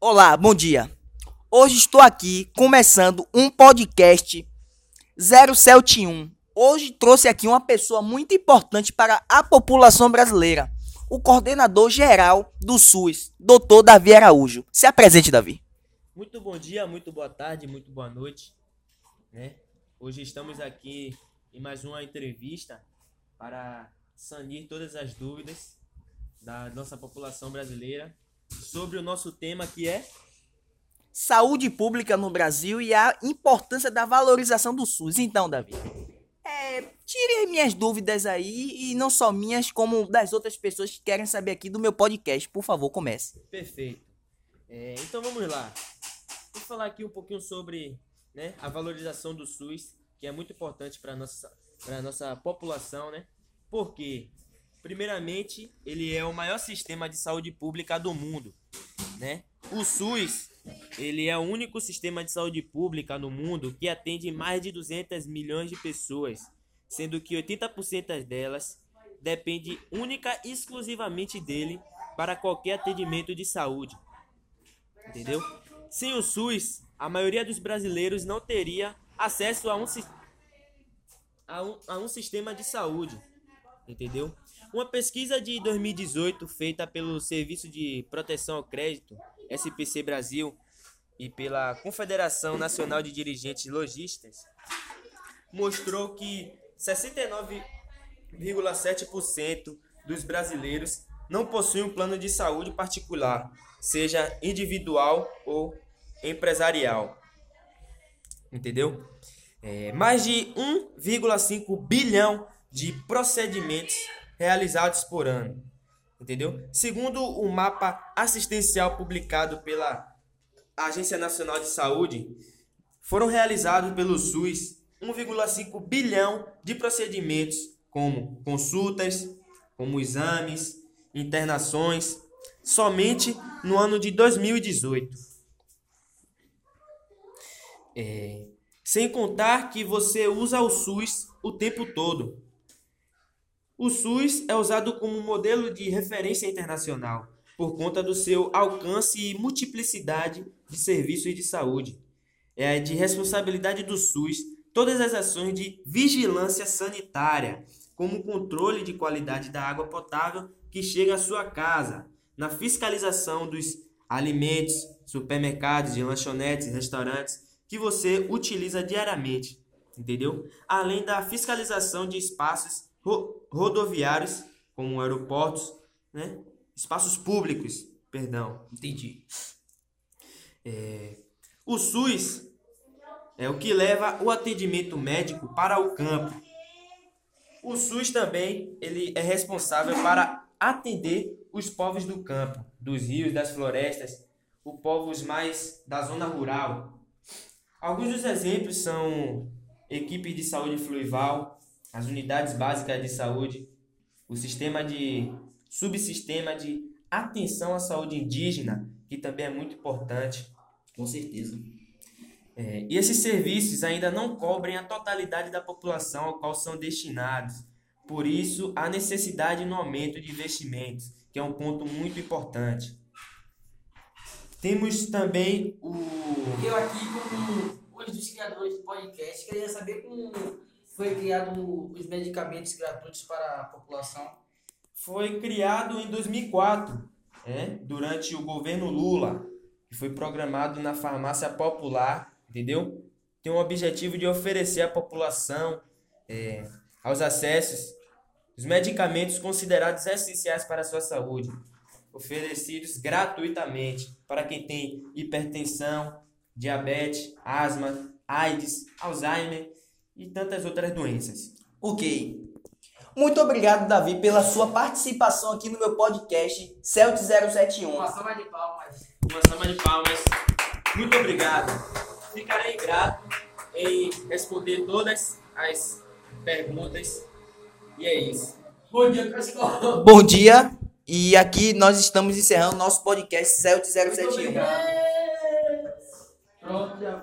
Olá, bom dia. Hoje estou aqui começando um podcast 071. Hoje trouxe aqui uma pessoa muito importante para a população brasileira, o coordenador geral do SUS, Dr. Davi Araújo. Se apresente, Davi. Muito bom dia, muito boa tarde, muito boa noite. Né? Hoje estamos aqui em mais uma entrevista para sanir todas as dúvidas da nossa população brasileira sobre o nosso tema que é saúde pública no Brasil e a importância da valorização do SUS. Então, Davi, é, tire minhas dúvidas aí e não só minhas, como das outras pessoas que querem saber aqui do meu podcast. Por favor, comece. Perfeito. É, então vamos lá. Vou falar aqui um pouquinho sobre né, a valorização do SUS, que é muito importante para a nossa, nossa população, né? Porque, primeiramente, ele é o maior sistema de saúde pública do mundo, né? O SUS ele é o único sistema de saúde pública no mundo que atende mais de 200 milhões de pessoas, sendo que 80% delas depende única e exclusivamente dele para qualquer atendimento de saúde. Entendeu? Sem o SUS, a maioria dos brasileiros não teria acesso a um, a um, a um sistema de saúde. Entendeu? Uma pesquisa de 2018 feita pelo Serviço de Proteção ao Crédito SPC Brasil e pela Confederação Nacional de Dirigentes Logistas, mostrou que 69,7% dos brasileiros não possuem um plano de saúde particular, seja individual ou empresarial. Entendeu? É, mais de 1,5 bilhão de procedimentos realizados por ano entendeu? Segundo o mapa assistencial publicado pela Agência Nacional de Saúde, foram realizados pelo SUS 1,5 bilhão de procedimentos, como consultas, como exames, internações, somente no ano de 2018. É, sem contar que você usa o SUS o tempo todo. O SUS é usado como modelo de referência internacional por conta do seu alcance e multiplicidade de serviços de saúde. É de responsabilidade do SUS todas as ações de vigilância sanitária, como o controle de qualidade da água potável que chega à sua casa, na fiscalização dos alimentos, supermercados, lanchonetes, restaurantes que você utiliza diariamente, entendeu? Além da fiscalização de espaços rodoviários, como aeroportos, né? espaços públicos, perdão. Entendi. É, o SUS é o que leva o atendimento médico para o campo. O SUS também ele é responsável para atender os povos do campo, dos rios, das florestas, os povos mais da zona rural. Alguns dos exemplos são equipes de saúde fluvial, as unidades básicas de saúde, o sistema de subsistema de atenção à saúde indígena, que também é muito importante. Com certeza. É, e esses serviços ainda não cobrem a totalidade da população ao qual são destinados. Por isso, há necessidade no aumento de investimentos, que é um ponto muito importante. Temos também o. Eu aqui, como um dos criadores do podcast, queria saber como foi criado os medicamentos gratuitos para a população? Foi criado em 2004, é, durante o governo Lula, que foi programado na farmácia popular, entendeu? Tem o objetivo de oferecer à população é, aos acessos os medicamentos considerados essenciais para a sua saúde, oferecidos gratuitamente para quem tem hipertensão, diabetes, asma, AIDS, Alzheimer e tantas outras doenças. Ok. Muito obrigado, Davi, pela sua participação aqui no meu podcast Celt 071. Uma salva de palmas. Uma salva de palmas. Muito obrigado. Ficarei grato em responder todas as perguntas. E é isso. Bom dia, pessoal. Bom dia. E aqui nós estamos encerrando nosso podcast Celt 071. Pronto, já